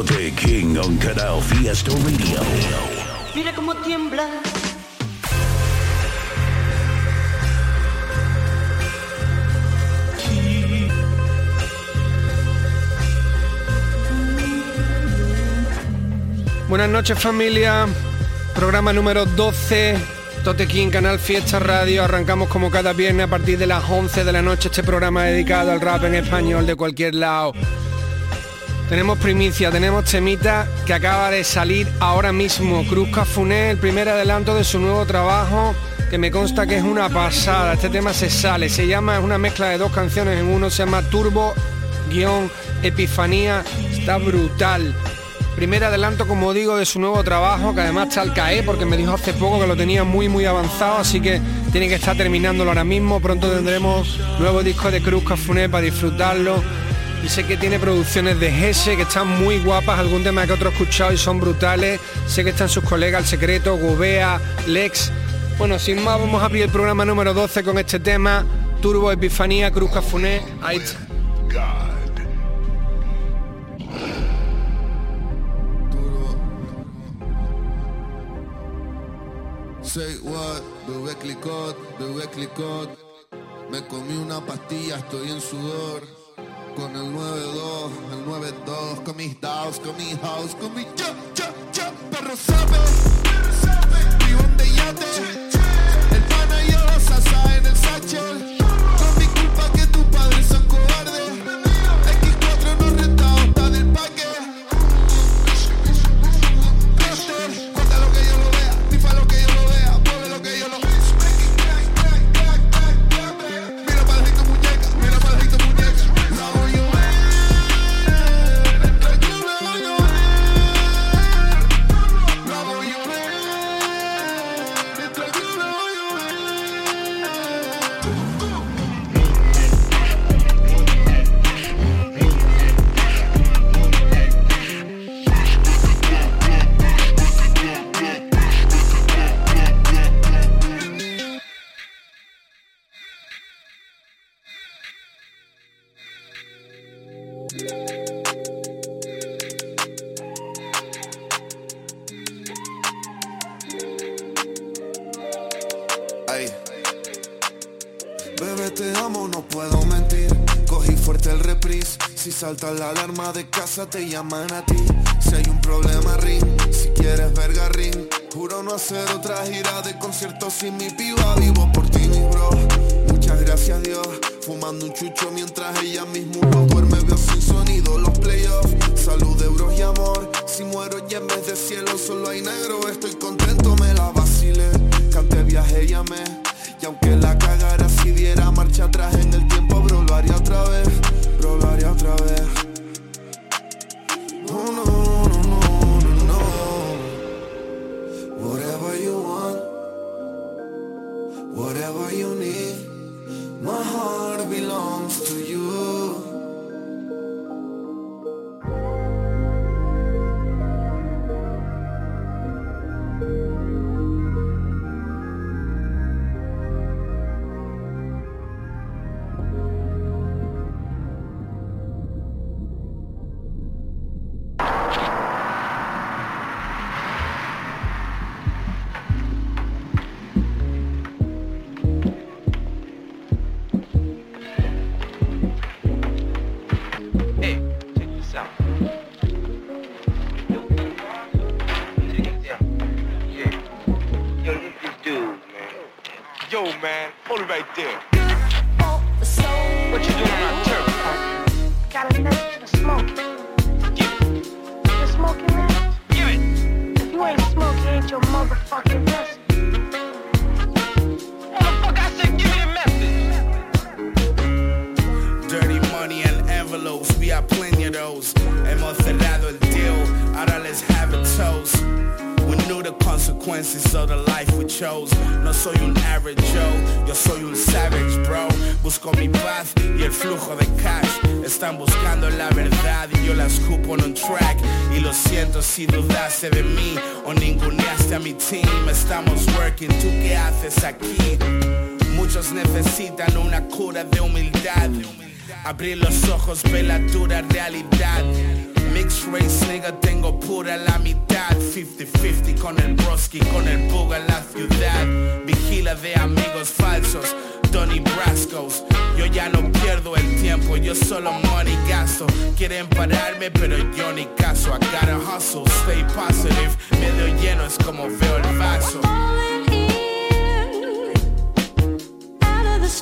Tote King on Canal Fiesta Radio. Mira cómo tiembla. Buenas noches familia, programa número 12, Totequín, Canal Fiesta Radio. Arrancamos como cada viernes a partir de las 11 de la noche este programa dedicado al rap en español de cualquier lado. Tenemos primicia, tenemos temita que acaba de salir ahora mismo. Cruz Cafuné, el primer adelanto de su nuevo trabajo, que me consta que es una pasada. Este tema se sale, se llama, es una mezcla de dos canciones en uno, se llama Turbo guion Epifanía, está brutal. Primer adelanto, como digo, de su nuevo trabajo, que además está al caer, porque me dijo hace poco que lo tenía muy, muy avanzado, así que tiene que estar terminándolo ahora mismo. Pronto tendremos nuevo disco de Cruz Cafuné para disfrutarlo. Y sé que tiene producciones de Gese que están muy guapas, algún tema que otro he escuchado y son brutales. Sé que están sus colegas El Secreto, Gobea, Lex. Bueno, sin más, vamos a abrir el programa número 12 con este tema. Turbo Epifanía, Cruz Cafuné. Ahí. Say what, bebé clicot, bebé clicot. Me comí una pastilla, estoy en sudor. Con el 9-2, el 9-2, con mis DAOs, con mi house, con mi ya, ya, ya, perro sabe. Vivo en de yate. Si salta la alarma de casa, te llaman a ti. Si hay un problema, ring. Si quieres verga, ring. Juro no hacer otra gira de conciertos sin mi piba. Vivo por ti, mi bro. Muchas gracias, Dios. Fumando un chucho mientras ella mismo lo duerme. Veo sin sonido los playoffs. Salud, euros y amor. Si muero y en vez de cielo solo hay negro, estoy contento, me la vacilé. Canté, viaje, llamé. Y aunque la cagara si diera marcha atrás en el tiempo, bro, lo haría otra vez, bro, lo haría otra vez. Nigga, tengo pura la mitad. 50-50 con el broski, con el bug en la ciudad. Vigila de amigos falsos, Donny Brascos. Yo ya no pierdo el tiempo, yo solo money gasto. Quieren pararme, pero yo ni caso. I gotta hustle, stay positive. Medio lleno es como veo el vaso.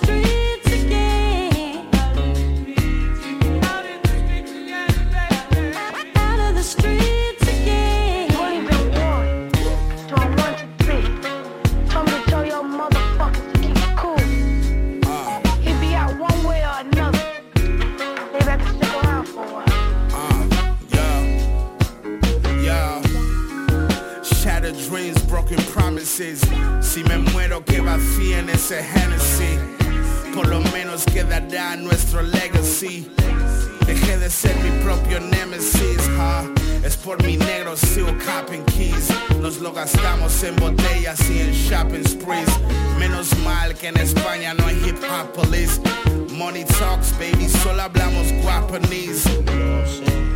Only vacíen ese Hennessy. Por lo menos quedará nuestro legacy. Dejé de ser mi propio nemesis? Es por mi negro still copping keys. Nos lo gastamos en botellas y en shopping sprees. Menos mal que en España no hay hip hop police. Money talks, baby, solo hablamos guapanese.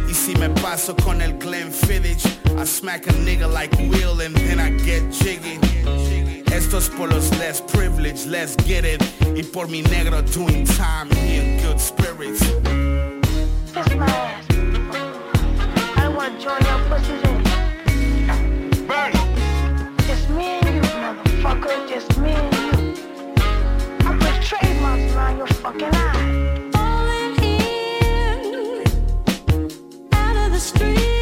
Y si me paso con el Glenfiddich, I smack a nigga like Will and then I get jiggy. Esto es por los less privileged, let's get it. Y por mi negro doing time, he in good spirits. Kiss my ass. I wanna join your pussies in. Burn! Just me and you, motherfucker. Just me and you. I put trademarks around your fucking eyes. Can't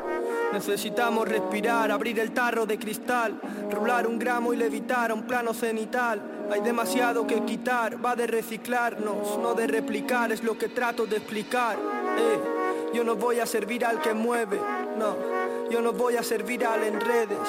Necesitamos respirar, abrir el tarro de cristal, rular un gramo y levitar a un plano cenital. Hay demasiado que quitar, va de reciclarnos, no de replicar, es lo que trato de explicar. Eh, yo no voy a servir al que mueve, no, yo no voy a servir al en redes.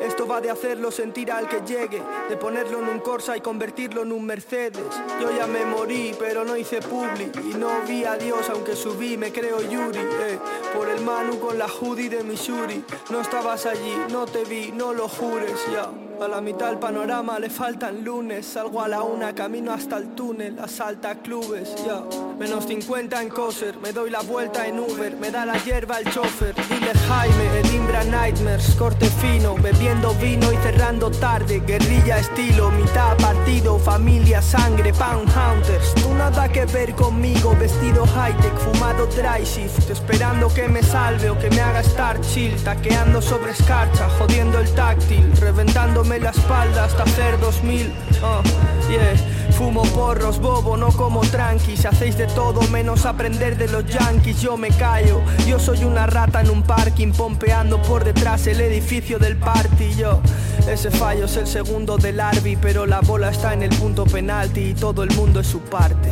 Esto va de hacerlo sentir al que llegue, de ponerlo en un Corsa y convertirlo en un Mercedes. Yo ya me morí, pero no hice publi y no vi a Dios aunque subí, me creo Yuri. eh. Por el Manu con la hoodie de Missouri. No estabas allí, no te vi, no lo jures ya. A la mitad del panorama le faltan lunes. Salgo a la una, camino hasta el túnel, asalta clubes, ya. Menos 50 en coser, me doy la vuelta en Uber, me da la hierba el chofer. Dile Jaime, el Imbra Nightmares, corte fino, bebiendo vino y cerrando tarde. Guerrilla estilo, mitad partido, familia, sangre, pound hunters. Tú nada que ver conmigo, vestido high-tech, fumado dry shift, esperando que me salve o que me haga estar chill, taqueando sobre escarcha, jodiendo el táctil, reventándome la espalda hasta hacer 2000. ah, yeah. Fumo porros, bobo, no como tranquis Hacéis de todo menos aprender de los yankees Yo me callo, yo soy una rata en un parking Pompeando por detrás el edificio del party Yo, ese fallo es el segundo del Arby Pero la bola está en el punto penalti Y todo el mundo es su parte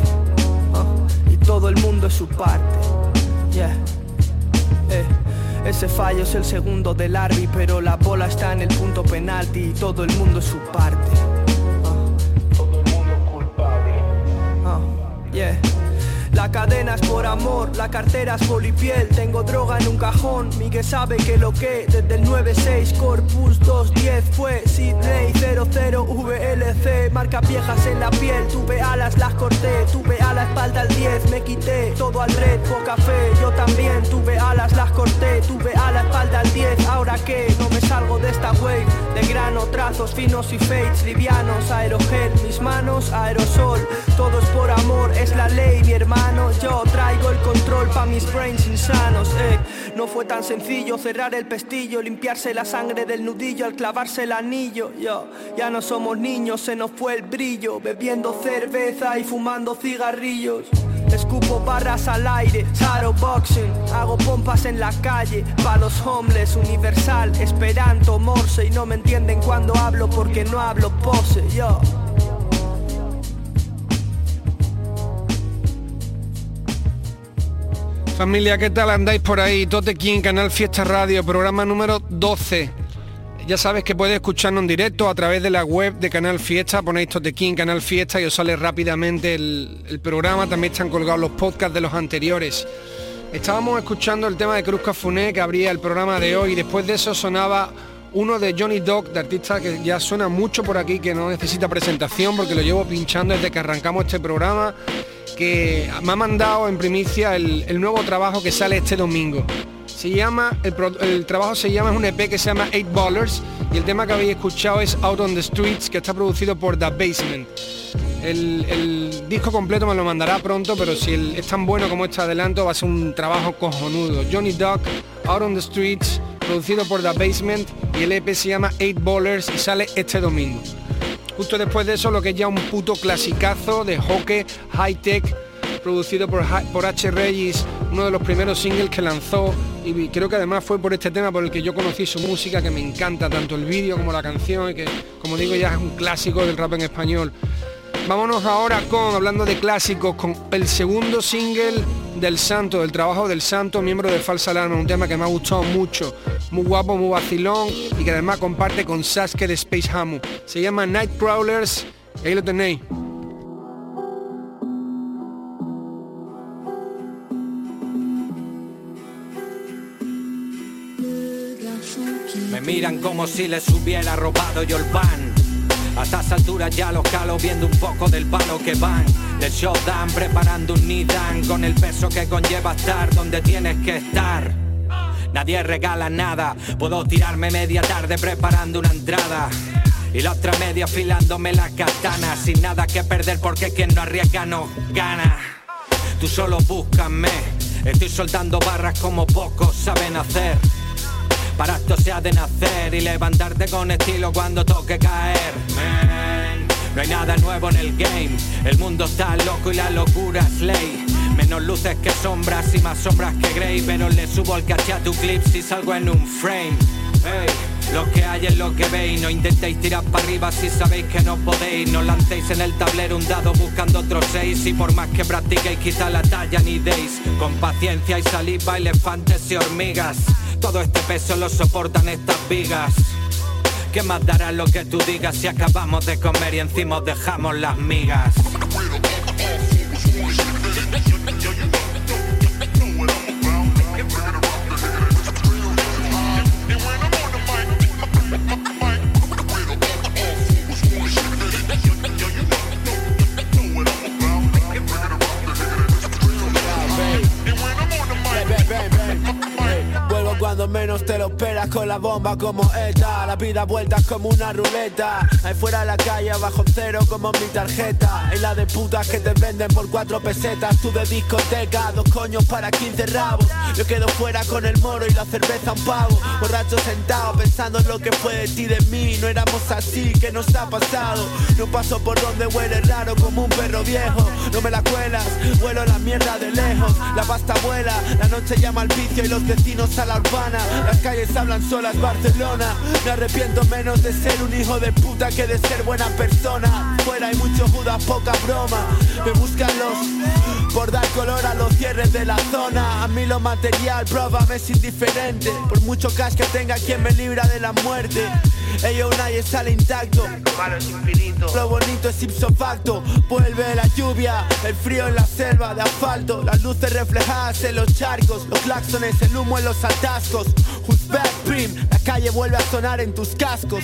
todo el mundo es su parte Yeah eh, ese fallo es el segundo del Arby, pero la bola está en el punto penalti y todo el mundo es su parte. La cadena es por amor, la cartera es polipiel Tengo droga en un cajón, Miguel sabe que lo que Desde el 96, Corpus 210 fue Sydney 00 VLC Marcas viejas en la piel, tuve alas, las corté Tuve a la espalda el 10, me quité Todo al red, poca fe, yo también Tuve alas, las corté, tuve a la espalda el 10 Ahora que no me salgo de esta wave De grano, trazos finos y fades Livianos, aerogel, mis manos, aerosol Todo es por amor, es la ley, mi hermano Yo traigo el control pa' mis brains insanos, eh. No fue tan sencillo cerrar el pestillo, limpiarse la sangre del nudillo al clavarse el anillo. Yo, ya no somos niños, se nos fue el brillo, bebiendo cerveza y fumando cigarrillos. Escupo barras al aire, boxing Hago pompas en la calle, pa' los homeless Universal, esperanto, morse Y no me entienden cuando hablo porque no hablo pose Yo Familia, ¿qué tal andáis por ahí? Tote King, Canal Fiesta Radio, programa número 12. Ya sabes que puedes escucharnos en directo a través de la web de Canal Fiesta, ponéis Tote King, Canal Fiesta y os sale rápidamente el, programa. También están colgados los podcasts de los anteriores. Estábamos escuchando el tema de Cruz Cafuné que abría el programa de hoy y después de eso sonaba uno de Johnny Dog, de artista que ya suena mucho por aquí, que no necesita presentación porque lo llevo pinchando desde que arrancamos este programa que me ha mandado en primicia el, nuevo trabajo que sale este domingo. Se llama, el, trabajo se llama, es un EP que se llama Eight Ballers y el tema que habéis escuchado es Out on the Streets, que está producido por The Basement. El, disco completo me lo mandará pronto, pero si es tan bueno como este adelanto, va a ser un trabajo cojonudo. Johnny Duck, Out on the Streets, producido por The Basement y el EP se llama Eight Ballers y sale este domingo. Justo después de eso, lo que es ya un puto clasicazo de hockey high tech, producido por, por H. Regis, uno de los primeros singles que lanzó y creo que además fue por este tema por el que yo conocí su música, que me encanta tanto el vídeo como la canción y que, como digo, ya es un clásico del rap en español. Vámonos ahora con, hablando de clásicos, con el segundo single del Santo, del trabajo del Santo, miembro de Falsa Alarma, un tema que me ha gustado mucho, muy guapo, muy vacilón y que además comparte con Sasuke de Space Hamu. Se llama Nightcrawlers, y ahí lo tenéis. Miran como si les hubiera robado yo el pan a estas alturas ya los calo viendo un poco del palo que van. Del showdown preparando un nidan Con el peso que conlleva estar donde tienes que estar. Nadie regala nada Puedo tirarme media tarde preparando una entrada. Y la otra media afilándome la katana Sin nada que perder porque quien no arriesga no gana. Tú solo búscame Estoy soltando barras como pocos saben hacer para esto se ha de nacer y levantarte con estilo cuando toque caer. no hay nada nuevo en el game. El mundo está loco y la locura es ley. Menos luces que sombras y más sombras que grey. Pero le subo el caché a tu clip si salgo en un frame. Lo que hay es lo que veis, no intentéis tirar para arriba si sabéis que no podéis. No lancéis en el tablero un dado buscando otros seis. Y por más que practiquéis, quizá la talla ni deis. Con paciencia y saliva, elefantes y hormigas. Todo este peso lo soportan estas vigas. ¿Qué más dará lo que tú digas si acabamos de comer y encima dejamos las migas? La bomba como esta. La vida vuelta como una ruleta. Ahí fuera de la calle bajo cero como mi tarjeta. Y la de putas que te venden por cuatro pesetas. Tú de discoteca, dos coños para 15 rabos. Yo quedo fuera con el moro y la cerveza un pavo. Borracho sentado pensando en lo que fue de ti de mí. No éramos así, ¿qué nos ha pasado? No paso por donde huele raro como un perro viejo. No me la cuelas, vuelo la mierda de lejos. La pasta vuela, la noche llama al vicio y los vecinos a la urbana. Las calles hablan solas, Barcelona. Me arrepiento menos de ser un hijo de puta que de ser buena persona. Fuera hay mucho judas, poca broma. Me buscan los por dar color a los cierres de la zona. A mí lo material, me es indiferente. Por mucho cash que tenga, quien me libra de la muerte. Ello nadie sale intacto. Lo malo es infinito. Lo bonito es ipso facto. Vuelve la lluvia, el frío en la selva de asfalto. Las luces reflejadas en los charcos. Los claxones, el humo en los atascos. Who's back, Prim? La calle vuelve a sonar en tus cascos.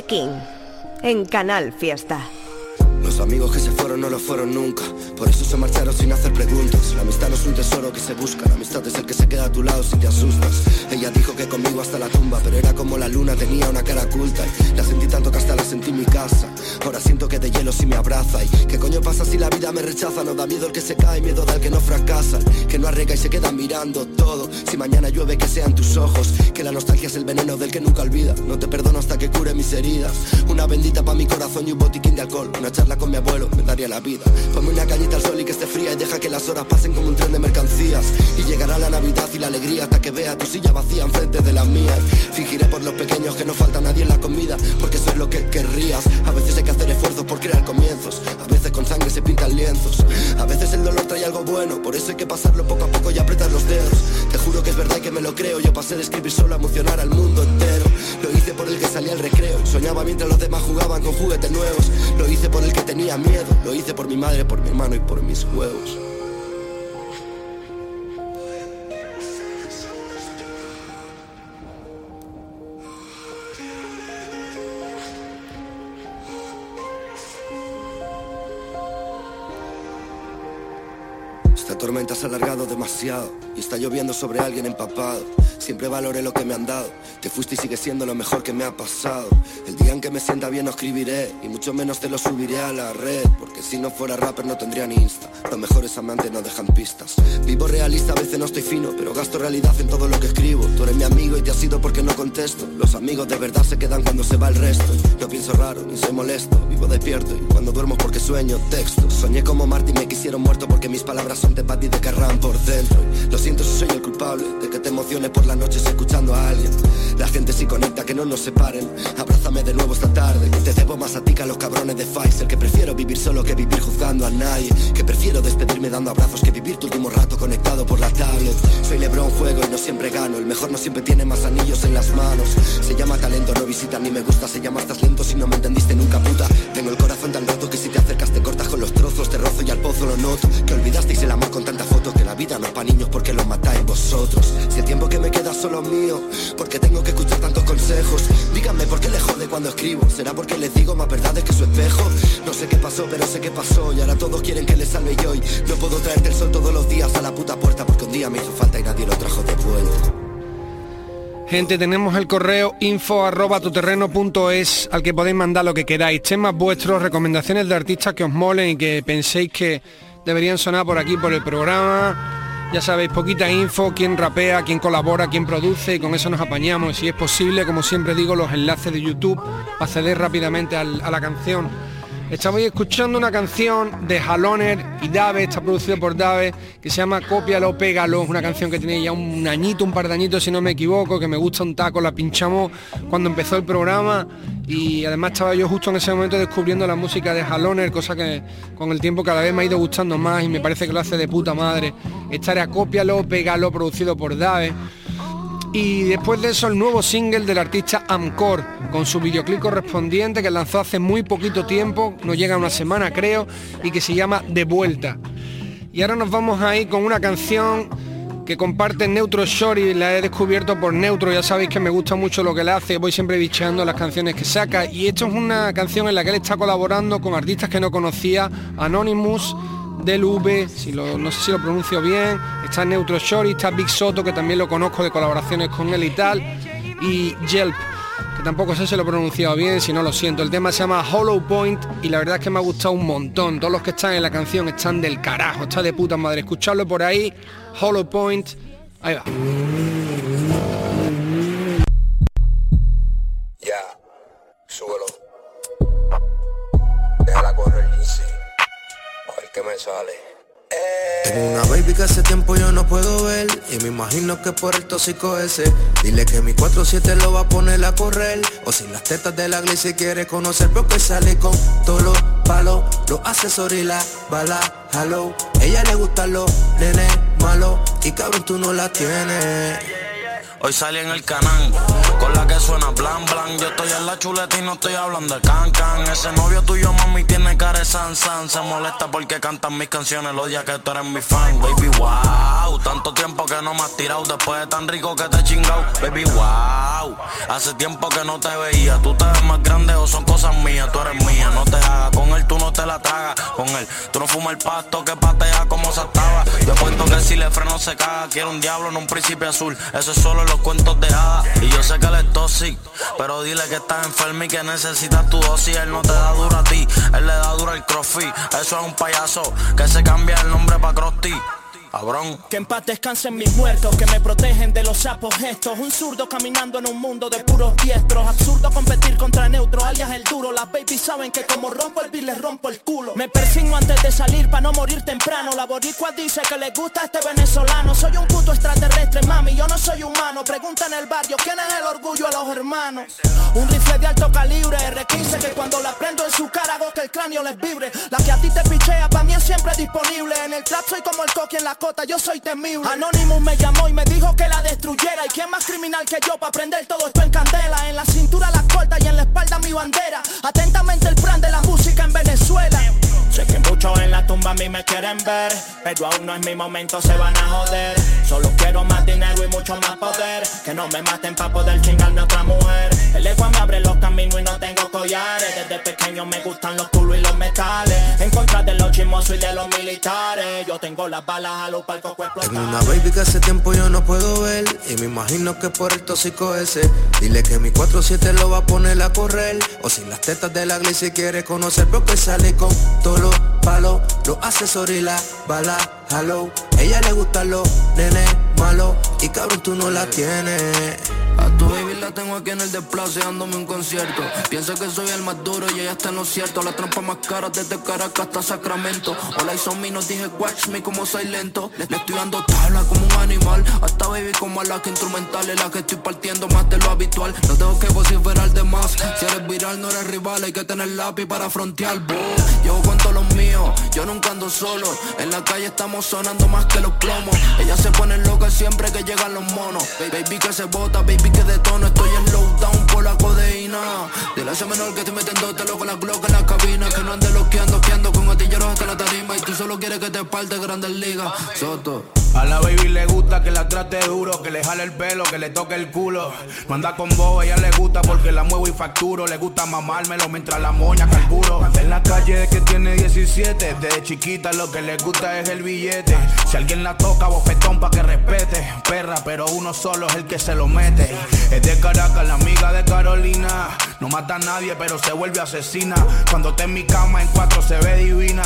King en Canal Fiesta. Los amigos que se fueron no lo fueron nunca, por eso se marcharon sin hacer preguntas. La amistad no es un tesoro que se busca, la amistad es el que se queda a tu lado si te asustas. Ella dijo que conmigo hasta la tumba, pero era como la luna, tenía una cara oculta. Y la sentí tanto que hasta la sentí en mi casa. Ahora siento que de hielo si me abraza. ¿Y qué coño pasa si la vida me rechaza? No da miedo el que se cae, miedo da que no fracasa. Que no arriesga y se queda mirando todo. Si mañana llueve, que sean tus ojos. Que la nostalgia es el veneno del que nunca olvida. No te perdono hasta que cure Una bendita pa' mi corazón y un botiquín de alcohol. Una charla con mi abuelo me daría la vida. Ponme una cañita al sol y que esté fría y deja que las horas pasen como un tren de mercancías. Y llegará la Navidad y la alegría hasta que vea tu silla vacía enfrente de las mías. Fingiré por los pequeños que no falta nadie en la comida, porque eso es lo que querrías. A veces hay que hacer esfuerzos por crear comienzos. A veces con sangre se pintan lienzos. A veces el dolor trae algo bueno, por eso hay que pasarlo poco a poco y apretar los dedos. Te juro que es verdad y que me lo creo. Yo pasé de escribir solo a emocionar al mundo entero. Lo hice por el que salía al recreo. Soñaba mientras los demás jugaban con juguetes nuevos. Lo hice por el que tenía miedo. Lo hice por mi madre, por mi hermano y por mis huevos. Tormenta se ha alargado demasiado y está lloviendo sobre alguien empapado. Siempre valoré lo que me han dado. Te fuiste y sigue siendo lo mejor que me ha pasado. El día en que me sienta bien no escribiré y mucho menos te lo subiré a la red. Porque si no fuera rapper no tendría ni Insta. Los mejores amantes no dejan pistas. Vivo realista, a veces no estoy fino, pero gasto realidad en todo lo que escribo. Tú eres mi amigo y te has ido porque no contesto. Los amigos de verdad se quedan cuando se va el resto. No pienso raro ni soy molesto. Vivo despierto y cuando duermo porque sueño texto. Soñé como Marty me quisieron muerto porque mis palabras son de Patty de Carran por dentro. Lo siento si soy el culpable De que te emociones por las noches escuchando a alguien. La gente sí conecta, que no nos separen. Abrázame de nuevo esta tarde. Te debo más a ti que a los cabrones de Pfizer Que prefiero vivir solo que vivir juzgando a nadie. Que prefiero despedirme dando abrazos Que vivir tu último rato conectado por la tablet. Soy Lebron, juego y no siempre gano. El mejor no siempre tiene más anillos en las manos. Se llama talento, no visita ni me gusta. Se llama estás lento si no me entendiste nunca puta Tengo el corazón tan roto que si te acercas te cortas con los trozos. Te rozo y al pozo lo noto. Que olvidasteis el con tanta foto Que la vida no es pa' niños porque lo matáis vosotros. Si el tiempo que me queda solo es mío Porque tengo que escuchar tantos consejos. Díganme por qué le jode cuando escribo. ¿Será porque les digo más verdades que su espejo? No sé qué pasó pero sé qué pasó Y ahora todos quieren que les salve yo y No puedo traerte el sol todos los días a la puta puerta Porque un día me hizo falta y nadie lo trajo de vuelta. Gente, tenemos el correo info arroba tuterreno.es al que podéis mandar lo que queráis, temas vuestros, recomendaciones de artistas que os molen y que penséis que deberían sonar por aquí, por el programa. Ya sabéis, poquita info, quién rapea, quién colabora, quién produce y con eso nos apañamos. Si es posible, como siempre digo, los enlaces de YouTube acceder rápidamente a la canción. Estamos escuchando una canción de Haloner y Dave, está producido por Dave, que se llama Cópialo, Pégalo, una canción que tiene ya un añito, un par de añitos si no me equivoco, que me gusta un taco, la pinchamos cuando empezó el programa y además estaba yo justo en ese momento descubriendo la música de Haloner, cosa que con el tiempo cada vez me ha ido gustando más y me parece que lo hace de puta madre. Esta era Cópialo, Pégalo, producido por Dave. Y después de eso el nuevo single del artista Amcor, con su videoclip correspondiente que lanzó hace muy poquito tiempo, no llega a una semana creo, y que se llama De Vuelta. Y ahora nos vamos ahí con una canción que comparte Neutro Shorty, la he descubierto por Neutro, ya sabéis que me gusta mucho lo que le hace, voy siempre bicheando las canciones que saca, y esto es una canción en la que él está colaborando con artistas que no conocía, Anonymous, del V, si lo, no sé si lo pronuncio bien, está Neutro Shorty, está Big Soto, que también lo conozco de colaboraciones con él y tal, y Yelp, que tampoco sé si lo he pronunciado bien, si no lo siento. El tema se llama Hollow Point y la verdad es que me ha gustado un montón. Todos los que están en la canción están del carajo, está de puta madre. Escucharlo por ahí, Hollow Point, ahí va. Me sale. Tengo una baby que hace tiempo yo no puedo ver Y me imagino que por el tóxico ese. Dile que mi 4-7 lo va a poner a correr O si las tetas de la si quiere conocer Porque sale con todos los palos Los accesorios y la bala Hello, ella le gustan los nenes malos Y cabrón tú no la tienes. Hoy salí en el canal, la que suena blan blan. Yo estoy en la chuleta y no estoy hablando de can can. Ese novio tuyo, mami, tiene cara de san san. Se molesta porque cantan mis canciones los días que tú eres mi fan. Baby, wow, tanto tiempo que no me has tirado. Después de tan rico que te he chingado. Baby, wow, hace tiempo que no te veía. Tú te ves más grande o son cosas mías. Tú eres mía, no te hagas. Con él tú no te la tragas. Con él tú no fumas el pasto que patea como se estaba. Yo cuento que si le freno se caga. Quiero un diablo en un príncipe azul. Eso es solo los cuentos de hadas. Y yo sé que él toxic. Pero dile que estás enfermo y que necesitas tu dosis. Él no te da duro a ti. Él le da duro al crossfit. Eso es un payaso que se cambia el nombre pa' Crusty. Que en paz descansen mis muertos, que me protegen de los sapos gestos. Un zurdo caminando en un mundo de puros diestros. Absurdo competir contra neutro, alias el duro. Las babies saben que como rompo el beat les rompo el culo. Me persigno antes de salir para no morir temprano. La boricua dice que le gusta este venezolano. Soy un puto extraterrestre, mami, yo no soy humano. Pregunta en el barrio, ¿quién es el orgullo a los hermanos? Un rifle de alto calibre, R15, que cuando la prendo en su cara hago que el cráneo les vibre. La que a ti te pichea, para mí es siempre disponible. En el trap soy como el coqui en la cota, yo soy temible. Anonymous me llamó y me dijo que la destruyera. ¿Y quién más criminal que yo para prender todo esto en candela? En la cintura la corta y en la espalda mi bandera. Atentamente el plan de la música en Venezuela. Sé que muchos en la tumba a mí me quieren ver, pero aún no es mi momento, se van a joder. Solo quiero más dinero y mucho más poder, que no me maten para poder chingarme a otra mujer. El ego me abre los caminos y no tengo collares. Desde pequeño me gustan los culos y los metales. En contra de los chismosos y de los militares. Yo tengo las balas a los palcos que Tengo una baby que hace tiempo yo no puedo ver Y me imagino que por el tóxico ese Dile que mi 4-7 lo va a poner a correr O si las tetas de la si quiere conocer Porque sale con todos los palos Los accesorios y la bala Hello, ella le gustan los nenes malos Y cabrón tú no la tienes. A tu la tengo aquí en el desplace dándome un concierto. Piensa que soy el más duro y ella está en lo cierto. La trampa más cara desde Caracas hasta Sacramento. Hola y son me, dije watch me como soy lento. Le, estoy dando tabla como un animal. Hasta baby como a la que instrumentales, la que estoy partiendo más de lo habitual. No tengo que vociferar de más. Si eres viral no eres rival, hay que tener lápiz para frontear. Con todos los míos, yo nunca ando solo. En la calle estamos sonando más que los plomos. Ella se pone loca siempre que llegan los monos. Baby que se bota, baby que de tono. Estoy en low down la codeína. De la menor que estoy metiéndote con la glock en la cabina. Que no ande loqueando, queando con atilleros hasta la tarima. Y tú solo quieres que te parte grandes ligas. Soto. A la baby le gusta que la trate duro, que le jale el pelo, que le toque el culo. No anda con vos, ella le gusta porque la muevo y facturo. Le gusta mamármelo mientras la moña carburo. En la calle que tiene 17, desde chiquita lo que le gusta es el billete. Si alguien la toca, bofetón pa' que respete. Perra, pero uno solo es el que se lo mete. Es de Caracas, la amiga de Carolina. No mata a nadie, pero se vuelve asesina. Cuando está en mi cama en cuatro se ve divina.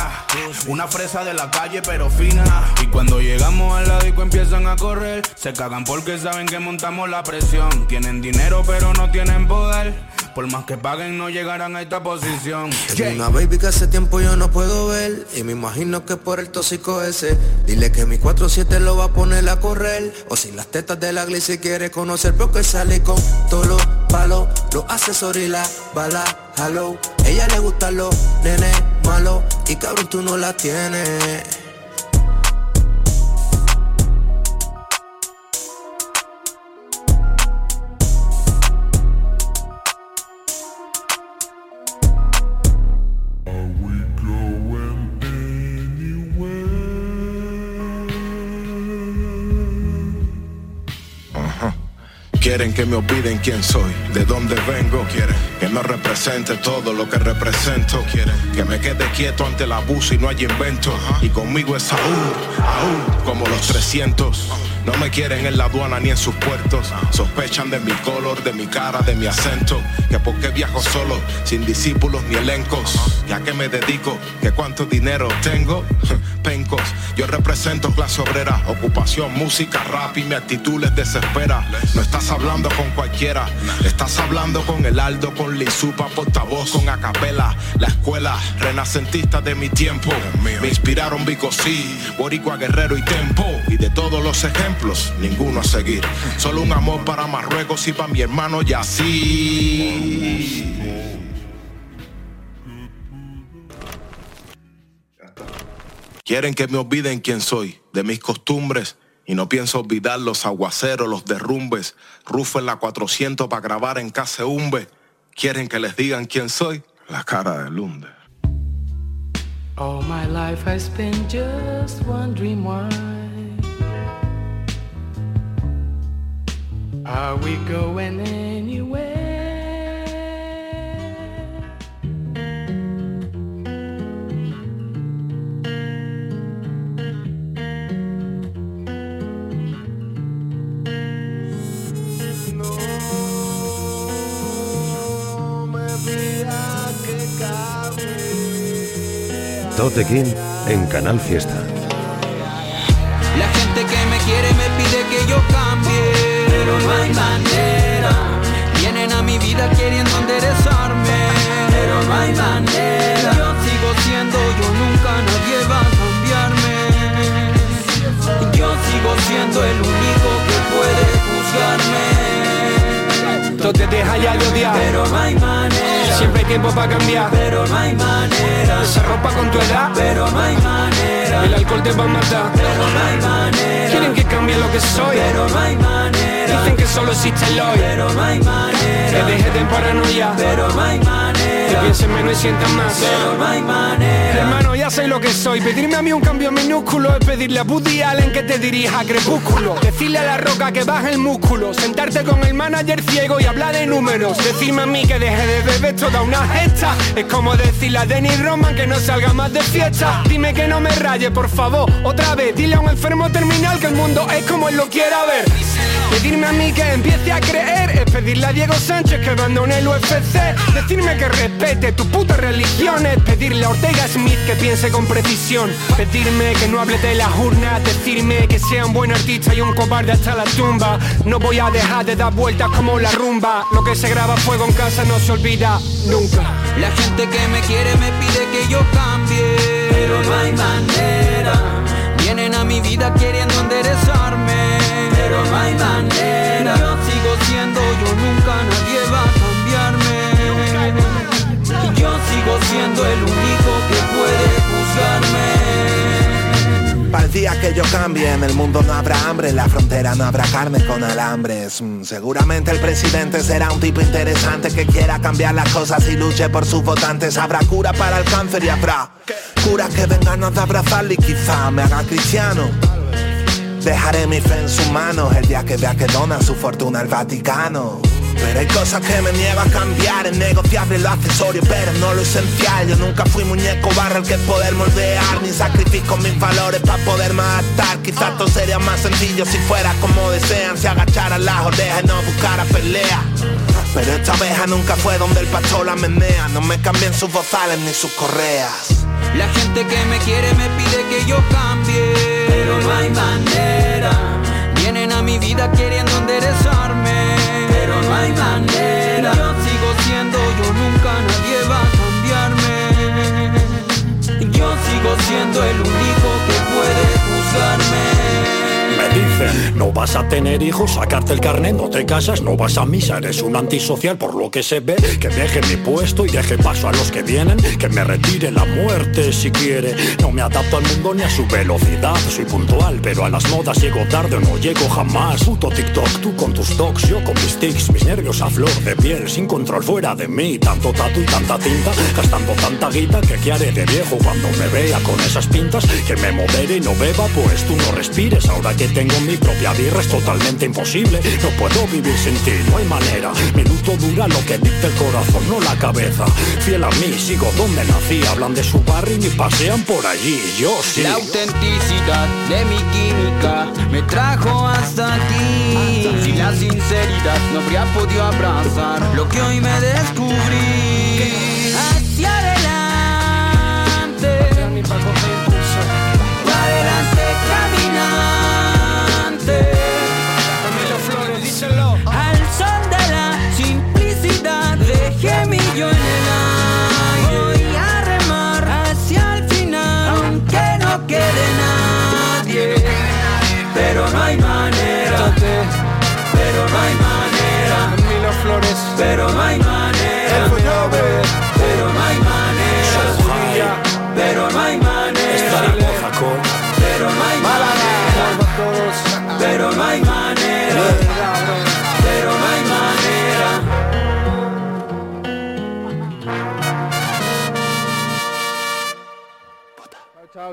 Una fresa de la calle, pero fina. Y cuando llegamos al la empiezan a correr. Se cagan porque saben que montamos la presión. Tienen dinero pero no tienen poder. Por más que paguen no llegarán a esta posición. Es una baby que hace tiempo yo no puedo ver. Y me imagino que por el tóxico ese. Dile que mi 4-7 lo va a poner a correr. O si las tetas de la glis si quiere conocer. Porque sale con todos los palos. Los accesorios y la bala. Hello. Ella le gustan los nenes malos. Y cabrón tú no la tienes. Quieren que me olviden quién soy, de dónde vengo. Quieren que me represente todo lo que represento. Quieren que me quede quieto ante el abuso y no hay invento. Y conmigo es aún, aún, como los 300. No me quieren en la aduana ni en sus puertos. Sospechan de mi color, de mi cara, de mi acento. Que por qué viajo solo, sin discípulos ni elencos. ¿Ya que me dedico? ¿Que cuánto dinero tengo? Pencos. Yo represento clase obrera, ocupación, música, rap y mi actitud les desespera. No estás hablando con cualquiera, estás hablando con el Aldo, con Lizupa, portavoz, con Acapela. La escuela renacentista de mi tiempo. Me inspiraron Vico sí, Boricua Guerrero y Tempo. Y de todos los ejemplos ninguno a seguir. Solo un amor para Marruecos y para mi hermano Yassi. Quieren que me olviden quién soy, de mis costumbres, y no pienso olvidar los aguaceros, los derrumbes. Rufo en la 400 para grabar en Caseumbe. Quieren que les digan quién soy, la cara de Lunde. Just wondering why. Are we going anywhere? En Canal Fiesta. No hay manera. Vienen a mi vida queriendo enderezarme, pero no hay manera. Yo sigo siendo yo, nunca nadie va a cambiarme. Yo sigo siendo el único que puede juzgarme. Te deja ya de odiar, Pero no hay manera. siempre hay tiempo para cambiar. Pero no hay manera. Esa ropa con tu edad, Pero no hay manera. el alcohol te va a matar. Pero no hay manera. Quieren que cambie lo que soy, Pero no hay manera. dicen que solo existe el hoy. Pero no hay manera. Que deje de paranoia, Pero no hay que manera. piensen menos y sientan más. Pero no hay manera. Hermano, ya sé lo que soy. Pedirme a mí un cambio minúsculo es pedirle a Woody Allen que te dirija a Crepúsculo. Decirle a la roca que baje el músculo. Sentarte con el manager ciego y hablar de números. Decirme a mí que deje de beber toda una gesta. Es como decirle a Denis Roman que no salga más de fiesta. Dime que no me raye, por favor. Otra vez, dile a un enfermo terminal que el mundo es como él lo quiera ver. Pedirme a mí que empiece a creer pedirle a Diego Sánchez que abandone el UFC. Decirme que respete vete, tu puta religión es pedirle a Ortega Smith que piense con precisión. Pedirme que no hable de las urnas, decirme que sea un buen artista y un cobarde hasta la tumba. No voy a dejar de dar vueltas como la rumba. Lo que se graba fuego en casa no se olvida nunca. La gente que me quiere me pide que yo cambie, pero no hay manera. Vienen a mi vida queriendo enderezarme, pero no hay manera. Sigo siendo yo, nunca nadie va a cambiarme. Yo sigo siendo el único que puede juzgarme. Para el día que yo cambie, en el mundo no habrá hambre, en la frontera no habrá carne con alambres. Mm, seguramente el presidente será un tipo interesante que quiera cambiar las cosas y luche por sus votantes. Habrá cura para el cáncer y habrá curas que vengan a abrazarle y quizá me haga cristiano. Dejaré mi fe en sus manos el día que vea que dona su fortuna al Vaticano. Pero hay cosas que me niego a cambiar, es negociable lo accesorio, pero no lo esencial. Yo nunca fui muñeco barra el que poder moldear, ni sacrifico mis valores para poderme adaptar. Quizás todo sería más sencillo si fuera como desean, si agacharan las orejas y no buscara pelea. Pero esta abeja nunca fue donde el pastor la menea, no me cambien sus bozales ni sus correas. La gente que me quiere me pide que yo cambie, pero no hay manera. Vienen a mi vida queriendo enderezarme, pero no hay manera. Yo sigo siendo yo, nunca nadie va a cambiarme. Yo sigo siendo el único no vas a tener hijos, sacarte el carnet, no te casas, no vas a misa, eres un antisocial por lo que se ve, que deje mi puesto y deje paso a los que vienen, que me retire la muerte si quiere. No me adapto al mundo ni a su velocidad, soy puntual, pero a las modas llego tarde o no llego jamás. Puto TikTok, tú con tus docs, yo con mis tics, mis nervios a flor de piel, sin control fuera de mí, tanto tatu y tanta tinta, gastando tanta guita que qué haré de viejo cuando me vea con esas pintas, que me modere y no beba, pues tú no respires, ahora que tengo mi propia birra es totalmente imposible. No puedo vivir sin ti, no hay manera. Mi luto dura lo que dicta el corazón, no la cabeza. Fiel a mí, sigo donde nací. Hablan de su barrio y pasean por allí. Yo sí. La autenticidad de mi química me trajo hasta aquí. Sin la sinceridad no habría podido abrazar lo que hoy me descubrí.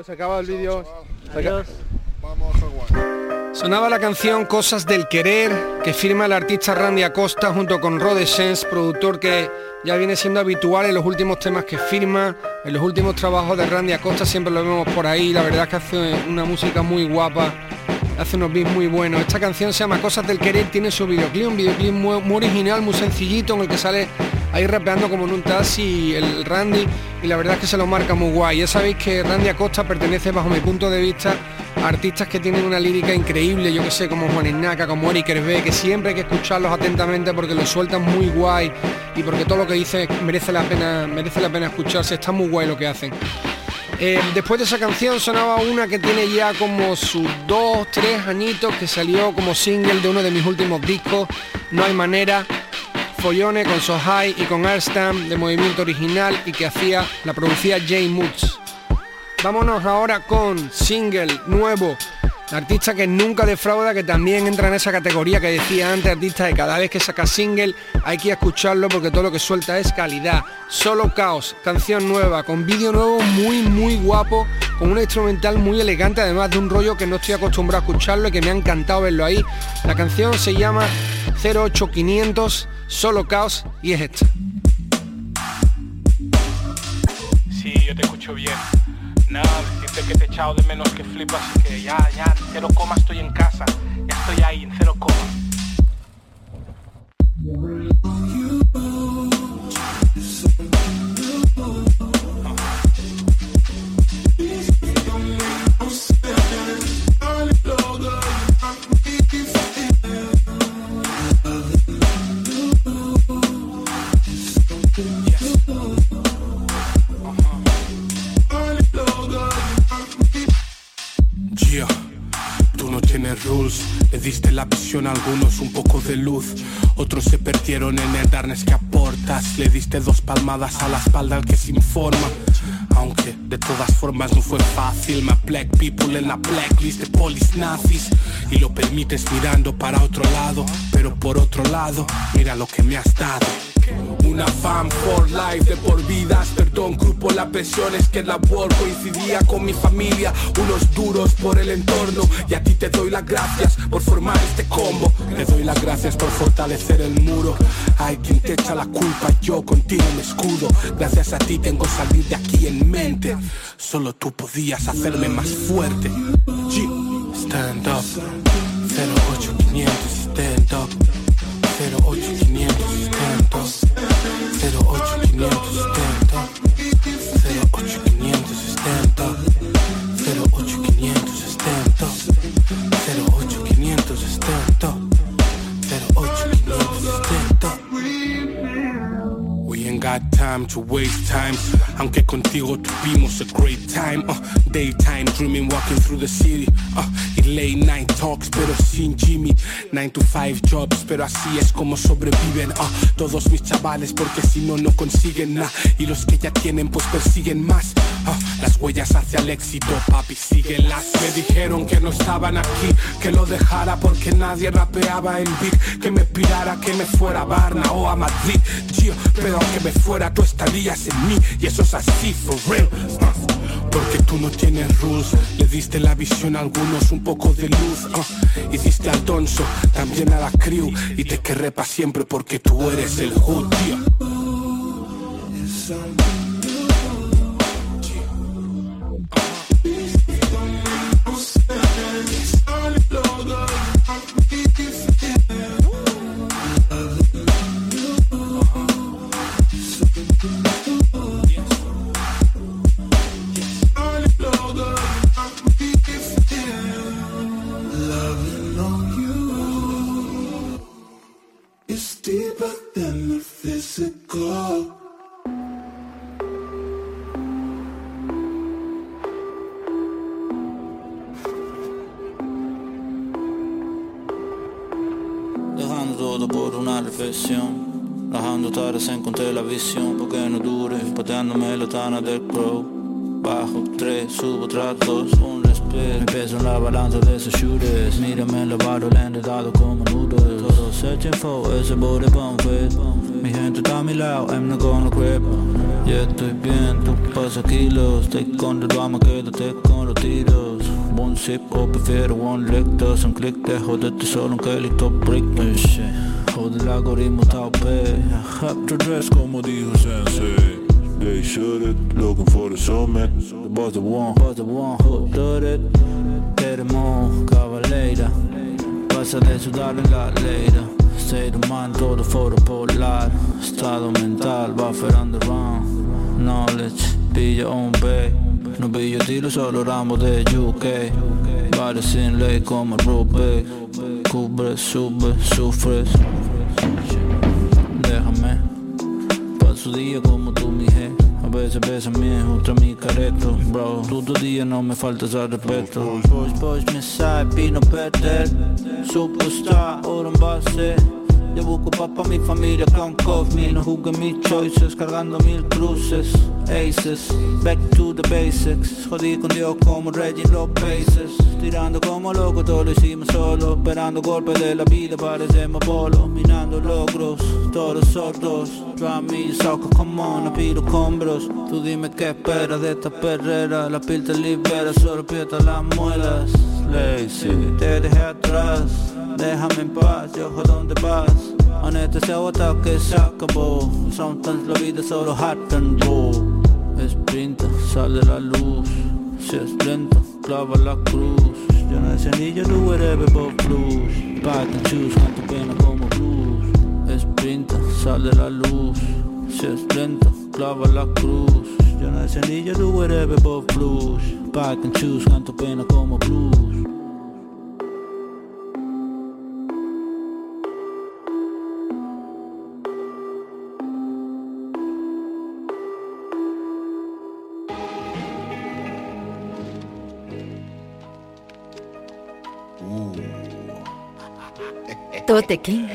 Se acaba el vídeo. Adiós. Vamos a jugar. Sonaba la canción Cosas del Querer, que firma el artista Randy Acosta junto con Rode Sense, productor que ya viene siendo habitual en los últimos temas que firma, en los últimos trabajos de Randy Acosta siempre lo vemos por ahí, la verdad es que hace una música muy guapa, hace unos beats muy buenos. Esta canción se llama Cosas del Querer, tiene su videoclip, un videoclip muy, muy original, muy sencillito, en el que sale ahí rapeando como en un taxi el Randy y la verdad es que se lo marca muy guay. Ya sabéis que Randy Acosta pertenece bajo mi punto de vista a artistas que tienen una lírica increíble, yo que sé, como Juan Ignaca, como Eric Hervé, que siempre hay que escucharlos atentamente porque lo sueltan muy guay y porque todo lo que dice merece la pena, merece la pena escucharse, está muy guay lo que hacen. Eh, después de esa canción sonaba una que tiene ya como sus dos, tres añitos, que salió como single de uno de mis últimos discos, No hay manera, Follone con Sohai y con Arstam de movimiento original y que hacía, la producía Jay Moods. Vámonos ahora con single nuevo, artista que nunca defrauda, que también entra en esa categoría que decía antes, artista de cada vez que saca single hay que escucharlo porque todo lo que suelta es calidad. Solo Caos, canción nueva, con vídeo nuevo muy muy guapo, con una instrumental muy elegante, además de un rollo que no estoy acostumbrado a escucharlo y que me ha encantado verlo ahí. La canción se llama 08500, Solo Caos y es esta. Sí, yo te escucho bien. Nada, que te he echado de menos que flipas que ya, ya, en cero coma estoy en casa. Ya estoy ahí, en cero coma. Le diste la visión a algunos un poco de luz, otros se perdieron en el darnes que aportas, le diste dos palmadas a la espalda al que se informa, aunque de todas formas no fue fácil, my black people en la blacklist de polis nazis, y lo permites mirando para otro lado, pero por otro lado, mira lo que me has dado. Una fan for life de por vidas Perdón grupo la presión es que la labor coincidía con mi familia. Unos duros por el entorno. Y a ti te doy las gracias por formar este combo. Te doy las gracias por fortalecer el muro. Hay quien te echa la culpa, yo contigo me escudo. Gracias a ti tengo salir de aquí en mente. Solo tú podías hacerme más fuerte. G, stand up. 08500 stand up. 08500 stand up. 08500 stand up time to waste time. Aunque contigo tuvimos a great time uh, Daytime dreaming walking through the city uh, late night talks pero sin Jimmy. 9 to 5 jobs pero así es como sobreviven uh, Todos mis chavales porque si no no consiguen nada. Y los que ya tienen pues persiguen más uh, Las huellas hacia el éxito papi síguelas. Me dijeron que no estaban aquí Que lo dejara porque nadie rapeaba en Big Que me pirara que me fuera a Varna o a Madrid. Gio, pero aunque me fuera tú estarías en mí. Y eso es así for real. Porque tú no tienes rules. Le diste la visión a algunos un poco de luz uh, Y diste al tonso también a la crew. Y te querré pa' siempre porque tú eres el hood tío. Reflexión Dejando tareas encontré la visión Porque no dure, pateándome la tana del crow Bajo tres, subo tras dos, un respiro. Me peso en la balanza de esos shooters Mírame en la barra, le han dado como noodles Todos searching for ese body bumpet Mi gente está a mi lado, I'm not gonna crip Ya estoy bien, tú pasa kilos Take con el drama, quédate con los tiros. One sip o prefiero one lick un click de joderte solo un kelito brick Eh, shit. Joder el algoritmo está OP Have to dress como dijo Sensei. They should it, looking for the summit. Boss the one, boss the one who did it Queremos cavaleira Pasa de sudar en la leira of mind, todo fotopolar Estado mental, buffer on the run Knowledge, pilla un B No pillo tiro, solo ramo de UK Vale sin ley como Rubik Cubre, sube, sufres Déjame Paso día como tú, mi je A veces bésame, otra mi careto Bro, todo día no me faltas al respeto Push, push, me sai, pino perder Superstar, oro en base Yo busco pa' pa' mi familia con coffee. No jugué mis choices, cargando mil cruces Aces, back to the basics. Jodí con Dios como Reggie en los bases Tirando como loco, todo lo hicimos solo. Esperando golpes de la vida, parecemos bolos. Minando logros, todos sordos Drum me, soca, come on, no pido combros Tú dime qué esperas de esta perrera. La piel te libera, solo aprieta las muelas Lazy, te dejé atrás Déjame en paz, yo dónde vas. Anestesia o ataque se acabó Sometimes la vida solo happen, bro Sprinta, sale la luz. Si es lento, clava la cruz. Yo no sé ni yo do whatever but blues. Back and choose, canto pena como blues. Sprinta, sale la luz. Si es lento, clava la cruz. Yo no sé ni yo do whatever but blues. Back and choose, canto pena como blues Tote King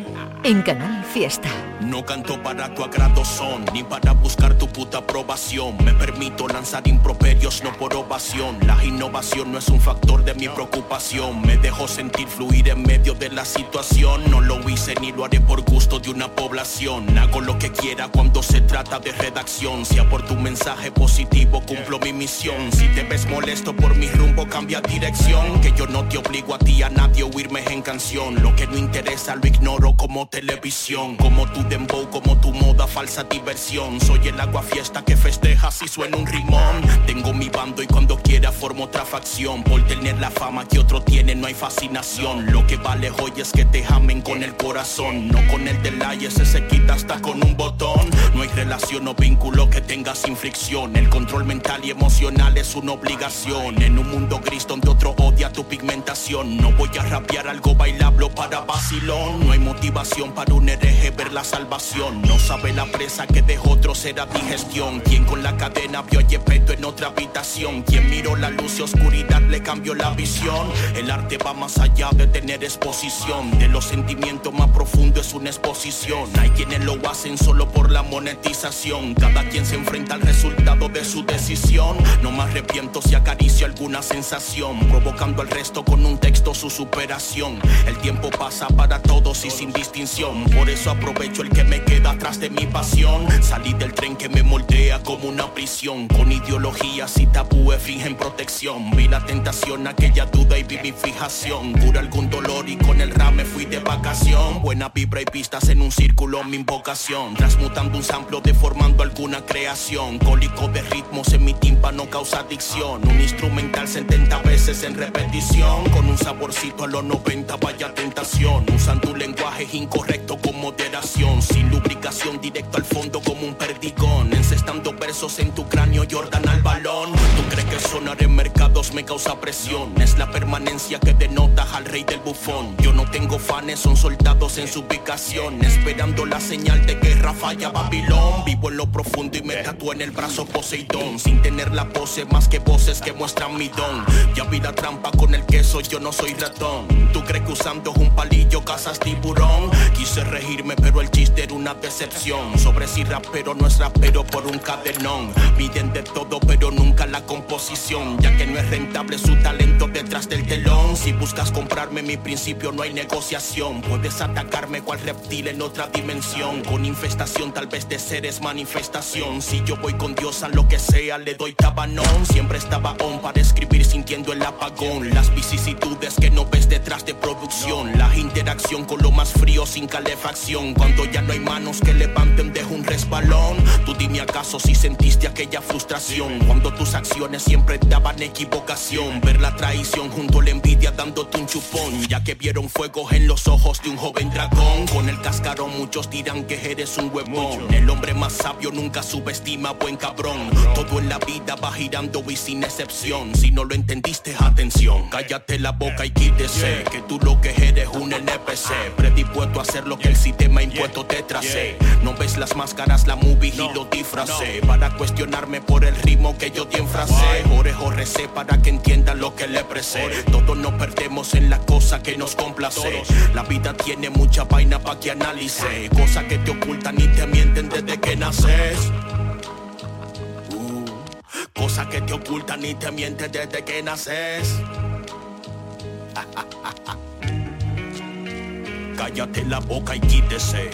en Canal Fiesta. No canto para tu agrado son, ni para buscar tu puta aprobación. Me permito lanzar improperios, no por ovación. La innovación no es un factor de mi preocupación. Me dejo sentir fluir en medio de la situación. No lo hice ni lo haré por gusto de una población. Hago lo que quiera cuando se trata de redacción. Si aporto un mensaje positivo, cumplo mi misión. Si te ves molesto por mi rumbo, cambia dirección. Que yo no te obligo a ti, a nadie huirme en canción. Lo que no interesa lo ignoro como televisión. Como tu dembow, como tu moda, falsa diversión. Soy el agua fiesta que festeja si suena un rimón. Tengo mi bando y cuando quiera formo otra facción. Por tener la fama que otro tiene no hay fascinación. Lo que vale hoy es que te amen con el corazón. No con el del ese se quita hasta con un botón. No hay relación o vínculo que tenga sin fricción. El control mental y emocional es una obligación. En un mundo gris donde otro odia tu pigmentación. No voy a rapear algo bailable para vacilón. No hay motivación para un hereje ver la salvación. No sabe la presa que de otro será digestión. Quien con la cadena vio a Yepeto en otra habitación. Quien miró la luz y oscuridad le cambió la visión. El arte va más allá de tener exposición. De los sentimientos más profundos es una exposición. Hay quienes lo hacen solo por la monetización. Cada quien se enfrenta al resultado de su decisión. No me arrepiento si acaricio alguna sensación. Provocando al resto con un texto su superación. El tiempo pasa para todos y sin distinción. Por eso aprovecho el que me queda atrás de mi pasión. Salí del tren que me moldea como una prisión. Con ideologías y tabúes fingen protección. Vi la tentación, aquella duda y vivificación. Cura algún dolor y con el rap me fui de vacación. Buena vibra y pistas en un círculo, mi invocación. Transmutando un samplo, deformando alguna creación. Cólico de ritmos en mi tímpano causa adicción. Un instrumental 70 veces en repetición. Con un saborcito a los 90, vaya tentación. Usando un lenguaje incorrecto con moderación. Sin lubricación, directo al fondo como un perdigón. Encestando versos en tu cráneo, Jordan al balón. ¿Tú crees que sonar en mercados me causa presión? Es la permanencia que denota al rey del bufón. Yo no tengo fanes, son soldados en su ubicación. Esperando la señal de guerra falla Babilón. Vivo en lo profundo y me tatúo en el brazo Poseidón. Sin tener la pose más que voces que muestran mi don. Ya vi la trampa con el queso, yo no soy ratón. ¿Tú crees que usando un palillo cazas tiburón? Quise regirme, pero el chiste una decepción. Sobre si rapero no es rapero por un cadenón. Piden de todo, pero nunca la composición. Ya que no es rentable su talento detrás del telón. Si buscas comprarme mi principio, no hay negociación. Puedes atacarme cual reptil en otra dimensión. Con infestación, tal vez de seres manifestación. Si yo voy con Dios a lo que sea, le doy tabanón. Siempre estaba on para escribir sintiendo el apagón. Las vicisitudes que no ves detrás de producción. La interacción con lo más frío sin calefacción. Cuando ya no hay manos que levanten de un resbalón. Tú dime acaso si sentiste aquella frustración. Cuando tus acciones siempre daban equivocación. Ver la traición junto a la envidia dándote un chupón. Ya que vieron fuego en los ojos de un joven dragón. Con el cascarón muchos dirán que eres un huevón. El hombre más sabio nunca subestima buen cabrón. Todo en la vida va girando y sin excepción. Si no lo entendiste, atención. Cállate la boca y quítese. Que tú lo que eres un NPC. Predispuesto a hacer lo que el sistema impuesto te No ves las máscaras, la movie y lo disfracé. Para cuestionarme por el ritmo que yo te enfrasé. Orejo recé para que entiendan lo que le presé. Todos nos perdemos en la cosa que nos complace. La vida tiene mucha vaina pa' que analice. Cosas que te ocultan y te mienten desde que naces. Uh, Cosas que te ocultan y te mienten desde que naces. Cállate la boca y quítese.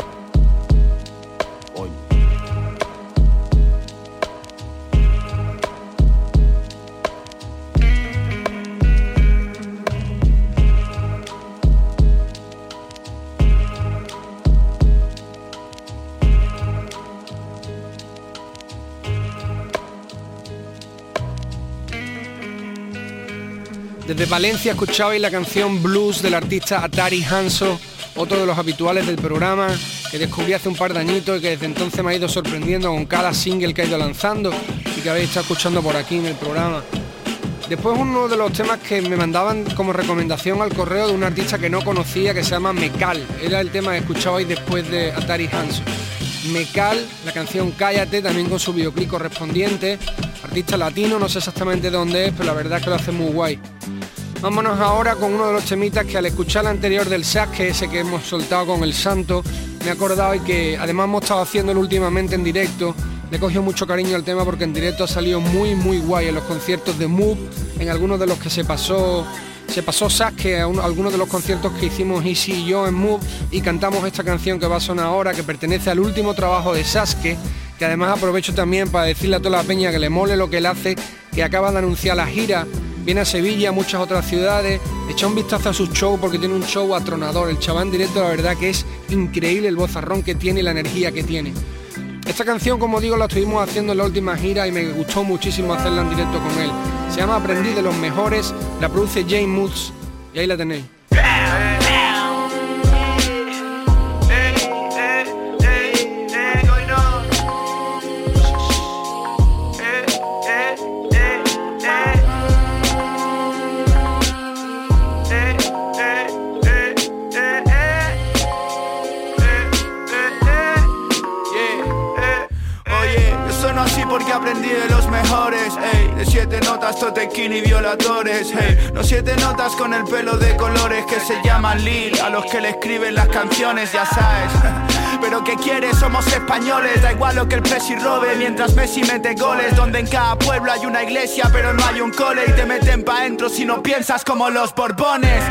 Desde Valencia escuchabais la canción Blues del artista Atari Hanso, otro de los habituales del programa, que descubrí hace un par de añitos y que desde entonces me ha ido sorprendiendo con cada single que ha ido lanzando y que habéis estado escuchando por aquí en el programa. Después uno de los temas que me mandaban como recomendación al correo de un artista que no conocía que se llama Mecal. Era el tema que escuchabais después de Atari Hanso. Mecal, la canción Cállate, también con su videoclip correspondiente. Artista latino, no sé exactamente dónde es, pero la verdad es que lo hace muy guay. Vámonos ahora con uno de los temitas que al escuchar el anterior del Sasuke, ese que hemos soltado con el Santo, me he acordado y que además hemos estado haciéndolo últimamente en directo. Le cogió mucho cariño al tema porque en directo ha salido muy muy guay en los conciertos de Move, en algunos de los que se pasó se pasó Sasuke a, algunos de los conciertos que hicimos Easy y yo en Move y cantamos esta canción que va a sonar ahora, que pertenece al último trabajo de Sasuke, que además aprovecho también para decirle a toda la peña que le mole lo que él hace, que acaba de anunciar la gira, viene a Sevilla, muchas otras ciudades, echa un vistazo a su show porque tiene un show atronador, el chaval en directo la verdad que es increíble el vozarrón que tiene y la energía que tiene. Esta canción, como digo, la estuvimos haciendo en la última gira y me gustó muchísimo hacerla en directo con él. Se llama Aprendí de los mejores, la produce Jane Moods y ahí la tenéis. De ey, siete notas, totequín y violadores, hey, no siete notas con el pelo de colores que se llaman Lil, a los que le escriben las canciones, ya sabes. Pero que quieres, somos españoles, da igual lo que el Presi robe. Mientras Messi mete goles, donde en cada pueblo hay una iglesia pero no hay un cole. Y te meten pa' dentro si no piensas como los borbones.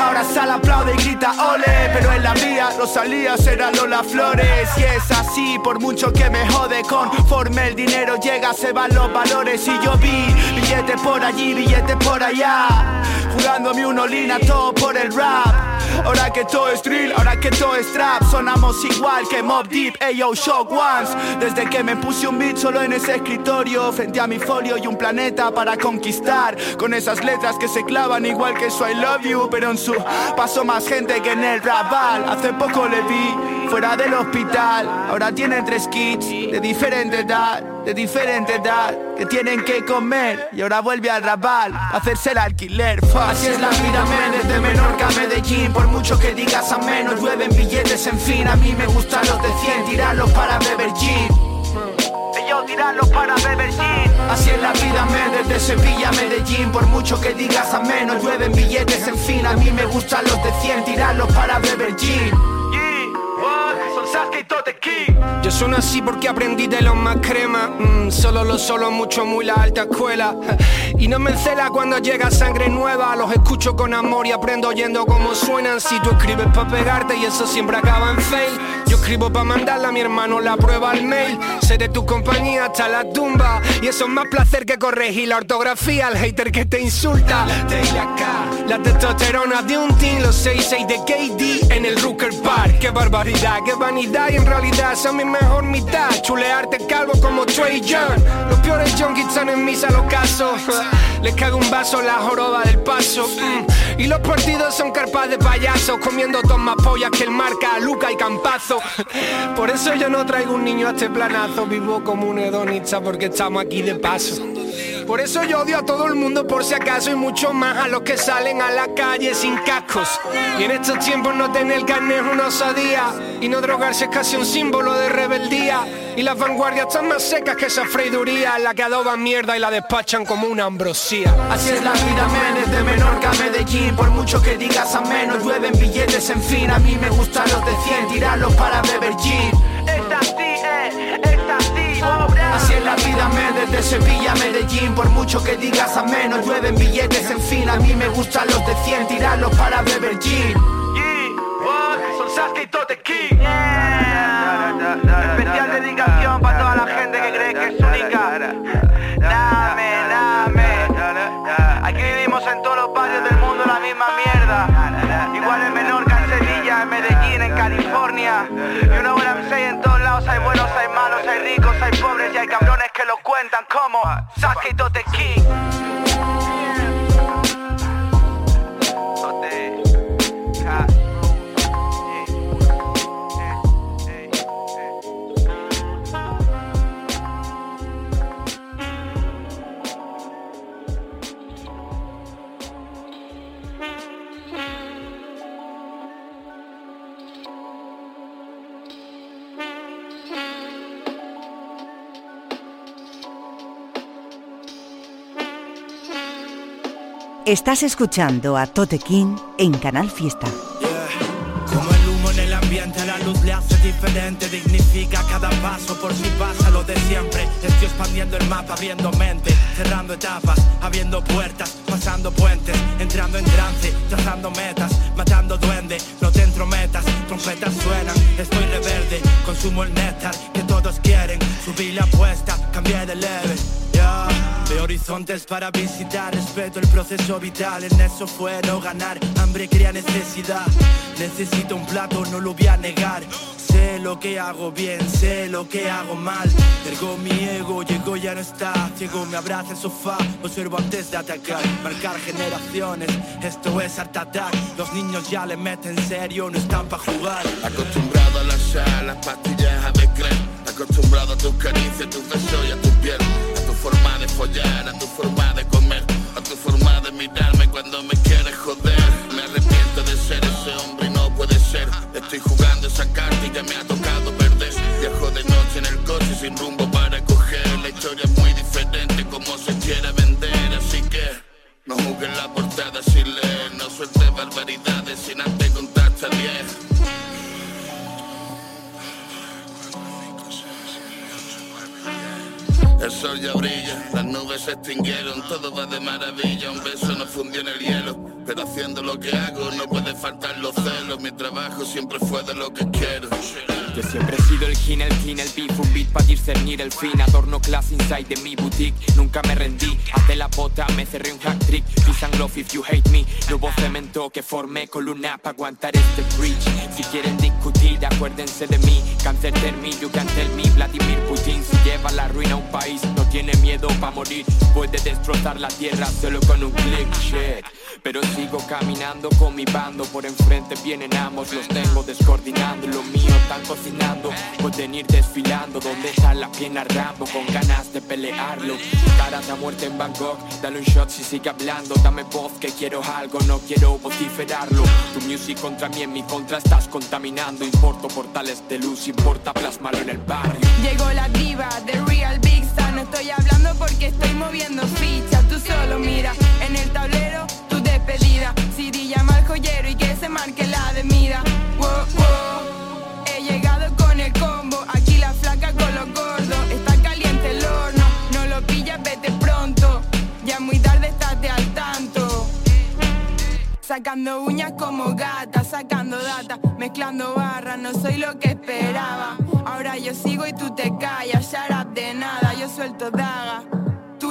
Ahora sal, aplaude y grita ole. Pero en la mía Rosalía será Lola Flores. Y es así, por mucho que me jode Conforme el dinero llega se van los valores. Y yo vi billetes por allí, billetes por allá. Jugándome un olina todo por el rap Ahora que todo es drill, ahora que todo es trap Sonamos igual que Mob Deep, Ayo Shock Ones. Desde que me puse un beat solo en ese escritorio Frente a mi folio y un planeta para conquistar. Con esas letras que se clavan igual que su I love you Pero en su paso más gente que en el raval. Hace poco le vi fuera del hospital Ahora tiene tres kids de diferente edad de diferente edad que tienen que comer y ahora vuelve al rabal a hacerse el alquiler. Así es la vida, men, desde Menorca a Medellín. Por mucho que digas a menos, llueven billetes, en fin. A mí me gustan los de 100, tirarlos para beber gin. Tirarlos para beber gin. Así es la vida, men, desde Sevilla a Medellín. Por mucho que digas a menos, llueven billetes, en fin. A mí me gustan los de 100, tirarlos para beber gin. Yo sueno así porque aprendí de los más crema. Mm, solo lo solo mucho, muy la alta escuela. Y no me cela cuando llega sangre nueva. Los escucho con amor y aprendo oyendo cómo suenan. Si tú escribes para pegarte y eso siempre acaba en fail. Yo escribo para mandarle a mi hermano la prueba al mail. Seré tu compañía hasta la tumba. Y eso es más placer que corregir la ortografía al hater que te insulta. La testosterona de un team, los 6-6 de KD en el Rooker Park. Qué barbaridad, qué vanidad y en realidad son mi mejor mitad. Chulearte calvo como Trey Young. Los peores junkies están en misa los casos. Les cago un vaso la joroba del paso. Mm. Y los partidos son carpas de payasos, comiendo dos más pollas que el marca, Luca y Campazo. Por eso yo no traigo un niño a este planazo, vivo como un hedonista porque estamos aquí de paso. Por eso yo odio a todo el mundo por si acaso y mucho más a los que salen a la calle sin cascos. Y en estos tiempos no tener carne es una osadía y no drogarse es casi un símbolo de rebeldía. Y las vanguardias están más secas que esa freiduría, la que adoban mierda y la despachan como una ambrosía. Así es la vida, men, desde Menorca a Medellín. Por mucho que digas a menos, llueven billetes, en fin. A mí me gustan los de 100, tirarlos para beber gin. Es así, eh, es así, Así es la vida, men, desde Sevilla a Medellín. Por mucho que digas a menos, llueven billetes, en fin. A mí me gustan los de 100, tirarlos para beber gin. Son Sasuke y. Especial cuentan como Sasuke y Totequín. Estás escuchando a Tote King en Canal Fiesta. Como el humo en el ambiente, la luz le hace diferente, dignifica cada paso por si pasa lo de siempre. Estoy expandiendo el mapa, abriendo mente, cerrando etapas, abriendo puertas, pasando puentes, entrando en trance, trazando metas, matando duende, no te entrometas, trompetas suenan, estoy rebelde, consumo el néctar que todos quieren, subí la apuesta, cambié de leve. Ya, de horizontes para visitar, respeto el proceso vital, en eso fue no ganar, hambre crea necesidad, necesito un plato, no lo voy a negar, sé lo que hago bien, sé lo que hago mal, ergo mi ego, llegó ya no está, ciego me abraza el sofá, observo antes de atacar, marcar generaciones, esto es art attack, los niños ya le meten serio, no están para jugar. Acostumbrado a la sal, las pastillas a descreer Acostumbrado a tus caricias, tus besos y a tu piel. A tu forma de follar, a tu forma de comer. A tu forma de mirarme cuando me las nubes se extinguieron, todo va de maravilla, un beso no fundió en el hielo, pero haciendo lo que hago no puede faltar los celos, mi trabajo siempre fue de lo que quiero. Yo siempre he sido el kin, el king, el beef, un beat para discernir el fin. Adorno class inside de mi boutique, nunca me rendí. Hazte la bota, me cerré un hack trick. Peace and love if you hate me. Hubo cemento que formé columna para aguantar este bridge. Si quieren discutir, acuérdense de mí. Cáncer termi, you can tell me Vladimir Putin. Si lleva la ruina a un país No tiene miedo para morir. Puede destrozar la tierra solo con un click, shit. Pero sigo caminando con mi bando. Por enfrente vienen ambos, los tengo descoordinando. Lo mío están Pueden ir desfilando Donde está la pierna Rambo Con ganas de pelearlo. Cara de muerte en Bangkok Dale un shot si sigue hablando. Dame voz que quiero algo No quiero vociferarlo. Tu music contra mí, en mi contra estás contaminando. Importo portales de luz Importa plasmarlo en el barrio Sacando uñas como gata, sacando data, mezclando barras, no soy lo que esperaba. Ahora yo sigo y tú te callas, up de nada, yo suelto daga,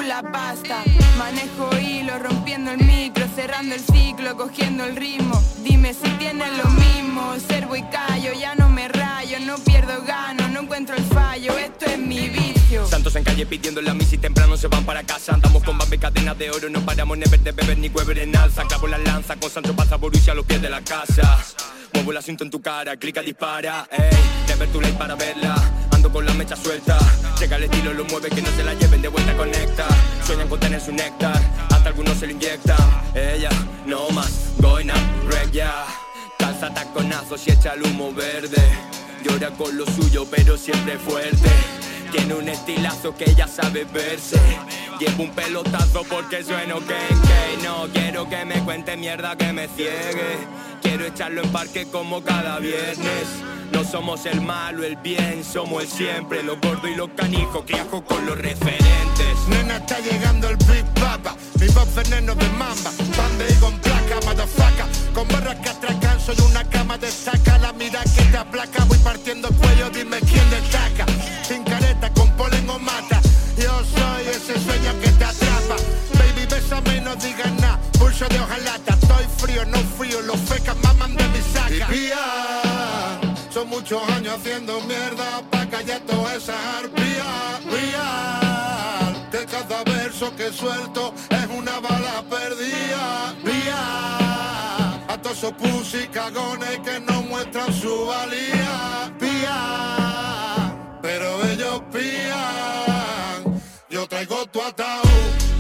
la pasta. Manejo hilo, rompiendo el micro, cerrando el ciclo, cogiendo el ritmo. Dime si tienes lo mismo, servo y callo, ya no me rayo, no pierdo gano, no encuentro el fallo, esto es mi vicio. Santos en calle pidiendo la misa y temprano se van para casa Andamos con Bambi cadenas de oro, no paramos never de beber ni Weber en alza Clavo la lanza con Sancho pasa Borussia a los pies de la casa Muevo el asiento en tu cara, clica, dispara Ey, never too late para verla Con la mecha suelta. Llega el estilo, lo mueve, que no se la lleven de vuelta conecta. Sueñan con tener su néctar Hasta algunos se lo inyectan Ella, no más, wreck ya Calza taconazos y echa el humo verde. Llora con lo suyo, pero siempre fuerte. Tiene un estilazo que ya sabe verse. Llevo un pelotazo porque sueno que No quiero que me cuente mierda que me ciegue Quiero echarlo en parque como cada viernes. No somos el malo, el bien, somos el siempre. Lo gordo y lo canijo que ajo con los referentes. Nena, está llegando el Big Papa Mi voz veneno de mamba Bande y con placa, motherfucker. Con barras que atracan, soy una cama de saca. La mira que te aplaca, voy partiendo cuello Dime quién destaca. Sin careta, con polen o mata. Yo soy ese sueño que te atrapa. Baby, bésame no digas nada Pulso de hojalata, estoy frío, no frío Los fecas maman de mi saca. Son muchos años haciendo mierda Pa' callar toda esa arpía. Real, que cada verso que suelto Es una bala perdida. Real, a todos esos pussy cagones Que no muestran su valía. Pía, pero ellos pían Yo traigo tu ataúd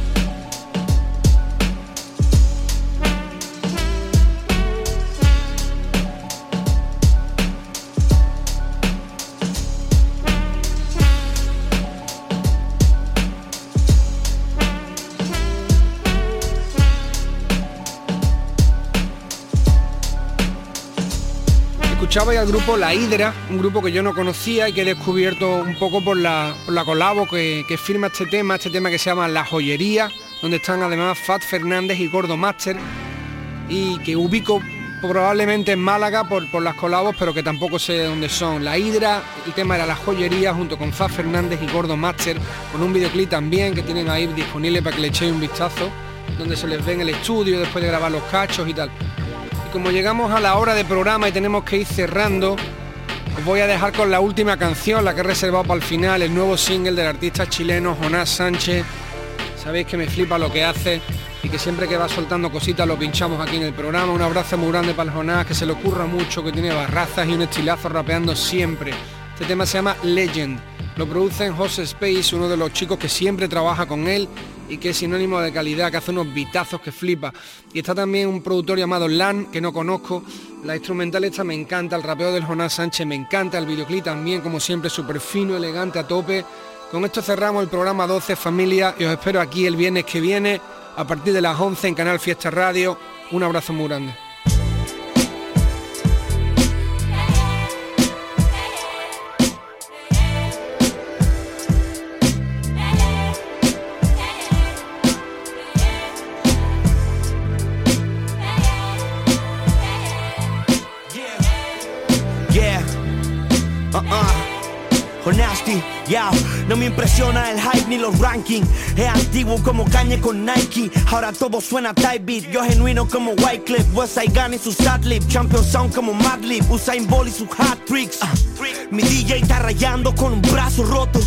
Escuchaba al grupo La Hidra, un grupo que yo no conocía y que he descubierto un poco por la, por la colabo que, firma este tema, este tema que se llama La Joyería, donde están además Fat Fernández y Gordo Master, y que ubico probablemente en Málaga por, las colabos, pero que tampoco sé de dónde son. La Hidra, el tema era La Joyería, junto con Fat Fernández y Gordo Master, con un videoclip también que tienen ahí disponible para que le echéis un vistazo, donde se les ve en el estudio después de grabar los cachos y tal como llegamos a la hora de programa y tenemos que ir cerrando, os voy a dejar con la última canción, la que he reservado para el final, el nuevo single del artista chileno Jonás Sánchez. Sabéis que me flipa lo que hace y que siempre que va soltando cositas lo pinchamos aquí en el programa. Un abrazo muy grande para el Jonás, que se le ocurra mucho, que tiene barrazas y un estilazo rapeando siempre. Este tema se llama Legend. Lo produce en José Space, uno de los chicos que siempre trabaja con él y que es sinónimo de calidad, que hace unos bitazos que flipa. Y está también un productor llamado Lan, que no conozco. La instrumental esta me encanta, el rapeo del Jonás Sánchez me encanta, el videoclip también, como siempre, súper fino, elegante, a tope. Con esto cerramos el programa 12 Familia y os espero aquí el viernes que viene, a partir de las 11 en Canal Fiesta Radio. Un abrazo muy grande. Impresiona el hype ni los rankings. Es antiguo como cañe con Nike. Ahora todo suena type beat. Yo genuino como Wycliffe. Westside Gun y su Sadlib. Champion Sound como Madlib. Usain Bolt y sus hat tricks. Ah, mi DJ está rayando con un brazo roto.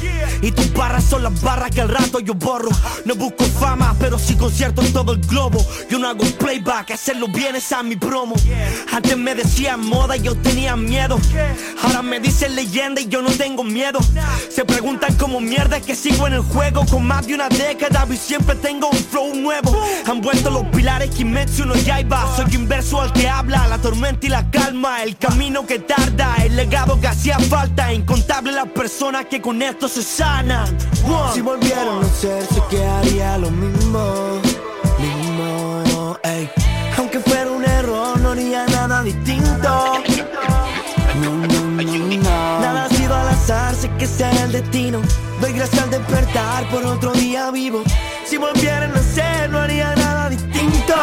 Y tus barras son las barras que al rato yo borro. No busco fama, pero sí concierto en todo el globo. Yo no hago playback, hacerlo bien es a mi promo. Antes me decían moda y yo tenía miedo. Ahora me dicen leyenda y yo no tengo miedo. Se preguntan cómo mierda es que sigo en el juego con más de una década y siempre tengo un flow nuevo. Han vuelto los pilares Kimetsu no Yaiba. Soy inverso al que habla, la tormenta y la calma. El camino que tarda, el legado que hacía falta. Incontable las personas que con esto se sanan. Si volvieron a ser, sé que haría lo mismo. Mismo. Aunque fuera un error, no haría nada distinto. Nada ha sido al azar, sé que sea el destino. Doy gracias al despertar por otro día vivo. Si volvieran a ser, no haría nada distinto.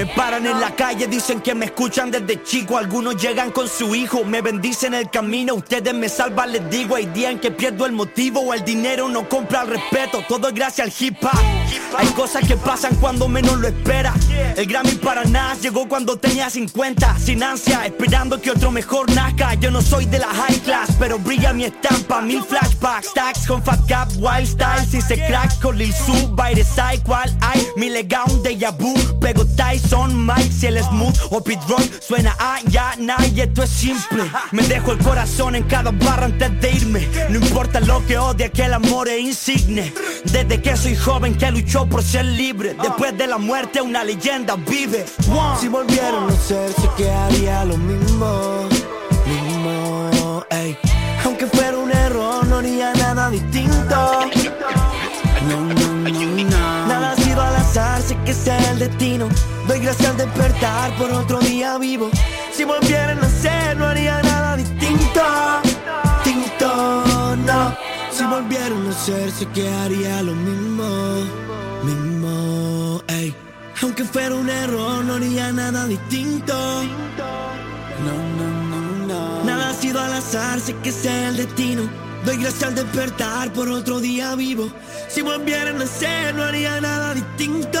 Me paran en la calle, dicen que me escuchan desde chico. Algunos llegan con su hijo, me bendicen el camino. Ustedes me salvan, les digo. Hay días en que pierdo el motivo o el dinero no compra el respeto. Todo es gracias al hip hop. Hay cosas que pasan cuando menos lo espera. El Grammy para nada llegó cuando tenía 50. Sin ansia, esperando que otro mejor nazca. Yo no soy de la high class, pero brilla mi estampa. Mil flashbacks, stacks con Fat Cap, Wild Style. Si se crack con Lil Su, the side, cual hay. Mi legado déjà vu. Pego Tyson, Mike, si el smooth o Pit suena a ya, nah, y esto es simple. Me dejo el corazón en cada barra antes de irme. No importa lo que odie, que el amor es insigne. Desde que soy joven que luchó por ser libre. Después de la muerte, una leyenda vive. Si volvieron a ser, sé que haría lo. Mismo, destino. Doy gracias al despertar por otro día vivo. Si volvieran a ser, no haría nada distinto. Distinto, no. Si volvieran a ser, sé que haría lo mismo. Mismo, ey. Aunque fuera un error, no haría nada distinto. No, no, no, no. Nada ha sido al azar, sé que sea el destino. Doy gracias al despertar por otro día vivo. Si volvieran a ser, no haría nada distinto.